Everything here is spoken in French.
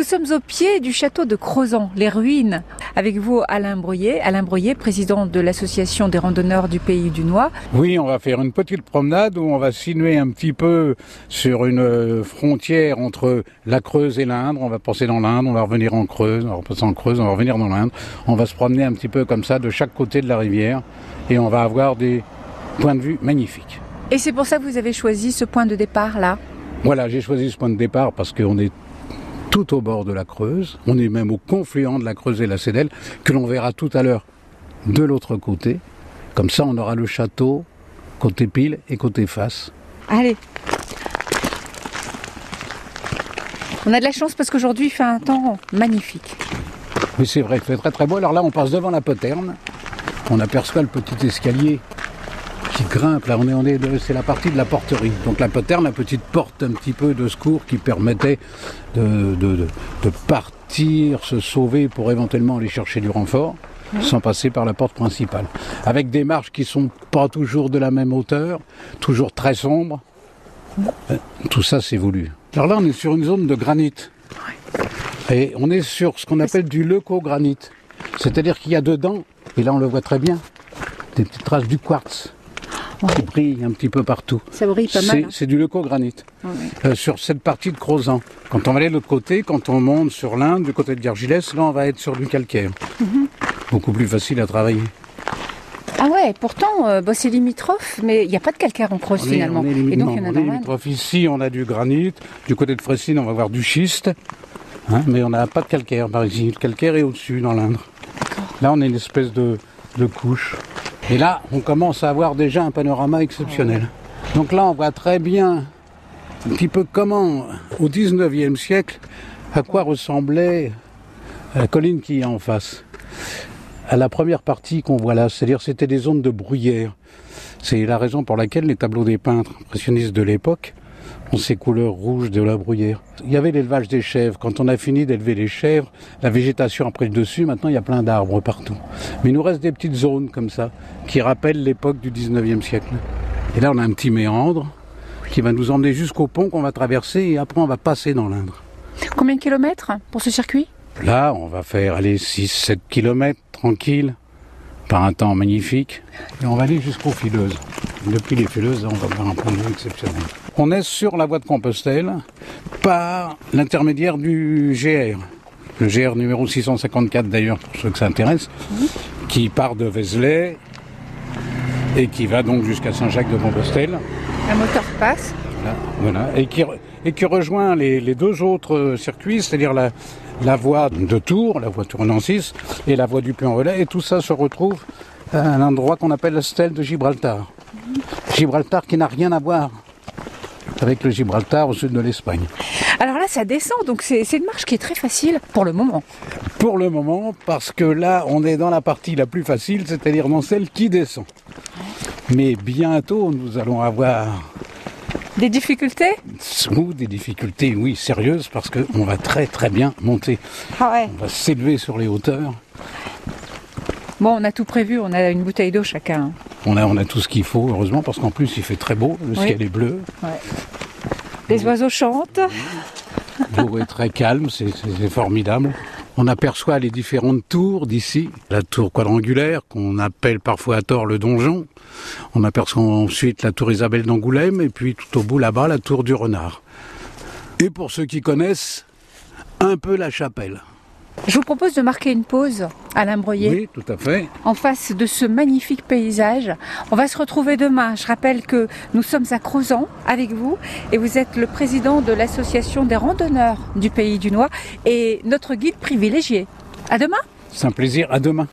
Nous sommes au pied du château de Crozon, les ruines. Avec vous, Alain Broyer. Alain Broyer, président de l'association des randonneurs du pays du Noir. Oui, on va faire une petite promenade où on va sinuer un petit peu sur une frontière entre la Creuse et l'Indre. On va passer dans l'Indre, on va revenir en Creuse, on va passer en Creuse, on va revenir dans l'Indre. On va se promener un petit peu comme ça de chaque côté de la rivière et on va avoir des points de vue magnifiques. Et c'est pour ça que vous avez choisi ce point de départ là Voilà, j'ai choisi ce point de départ parce qu'on est tout au bord de la Creuse. On est même au confluent de la Creuse et la Cédelle, que l'on verra tout à l'heure de l'autre côté. Comme ça, on aura le château côté pile et côté face. Allez. On a de la chance parce qu'aujourd'hui il fait un temps magnifique. Oui, c'est vrai, il fait très très beau. Alors là, on passe devant la poterne. On aperçoit le petit escalier qui grimpe. Là, on est, on est, c'est la partie de la porterie. Donc la poterne, la petite porte un petit peu de secours qui permettait de, de, de partir, se sauver pour éventuellement aller chercher du renfort sans passer par la porte principale. Avec des marches qui sont pas toujours de la même hauteur, toujours très sombres. Euh, tout ça, c'est voulu. Alors là, on est sur une zone de granit. Et on est sur ce qu'on appelle du leuco-granit. C'est-à-dire qu'il y a dedans, et là on le voit très bien, des petites traces du quartz qui brille un petit peu partout. Ça brille pas mal. C'est du leuco-granit. Euh, sur cette partie de Crozan. Quand on va aller de l'autre côté, quand on monte sur l'Inde, du côté de Gargilès, là on va être sur du calcaire. Mhm. Beaucoup plus facile à travailler. Ah ouais, pourtant euh, bah, c'est limitrophe, mais il n'y a pas de calcaire en est- finalement. Et donc il y en a limitrophe. Ici, on a du granit. Du côté de Fressines, on va avoir du schiste. Hein, mais on n'a pas de calcaire par ici. Le calcaire est au-dessus dans l'Indre. Là, on a une espèce de, de couche. Et là, on commence à avoir déjà un panorama exceptionnel. Donc là, on voit très bien un petit peu comment, au 19e siècle, à quoi ressemblait la colline qui est en face. À la première partie qu'on voit là, c'est-à-dire c'était des zones de bruyère. C'est la raison pour laquelle les tableaux des peintres impressionnistes de l'époque ont ces couleurs rouges de la bruyère. Il y avait l'élevage des chèvres. Quand on a fini d'élever les chèvres, la végétation a pris le dessus. Maintenant, il y a plein d'arbres partout. Mais il nous reste des petites zones comme ça qui rappellent l'époque du 19e siècle. Et là, on a un petit méandre qui va nous emmener jusqu'au pont qu'on va traverser et après, on va passer dans l'Indre. Combien de kilomètres pour ce circuit? Là, on va faire aller 6-7 km tranquille, par un temps magnifique. Et on va aller jusqu'aux fileuses. Depuis les fileuses, on va faire un point de vue exceptionnel. On est sur la voie de Compostelle par l'intermédiaire du GR. Le GR numéro 654 d'ailleurs, pour ceux que ça intéresse, qui part de Vézelay et qui va donc jusqu'à Saint-Jacques-de-Compostelle. Un moteur passe. Voilà, voilà. Et, qui, re- et qui rejoint les, les deux autres euh, circuits, c'est-à-dire la, la voie de Tours, la voie Tour-Nancis et la voie du Puy-en-Velay. Et tout ça se retrouve à un endroit qu'on appelle la stèle de Gibraltar. Gibraltar qui n'a rien à voir avec le Gibraltar au sud de l'Espagne. Alors là, ça descend, donc c'est une marche qui est très facile pour le moment. Pour le moment, parce que là, on est dans la partie la plus facile, c'est-à-dire dans celle qui descend. Mais bientôt, nous allons avoir Des difficultés? Ou des difficultés, oui, sérieuses, parce qu'on va très très bien monter. Ah ouais. On va s'élever sur les hauteurs. Bon, on a tout prévu, on a une bouteille d'eau chacun. On a, on a tout ce qu'il faut, heureusement, parce qu'en plus il fait très beau, le Oui. ciel est bleu, Les oiseaux chantent. l'eau est très calme, c'est formidable. On aperçoit les différentes tours d'ici, la tour quadrangulaire qu'on appelle parfois à tort le donjon. On aperçoit ensuite la tour Isabelle d'Angoulême et puis tout au bout là-bas la tour du Renard. Et pour ceux qui connaissent, un peu la chapelle. Je vous propose de marquer une pause, Alain Broyer. Oui, tout à fait. en face de ce magnifique paysage. On va se retrouver demain. Je rappelle que nous sommes à Crozan avec vous et vous êtes le président de l'association des randonneurs du pays du Noir et notre guide privilégié. À demain C'est un plaisir. À demain.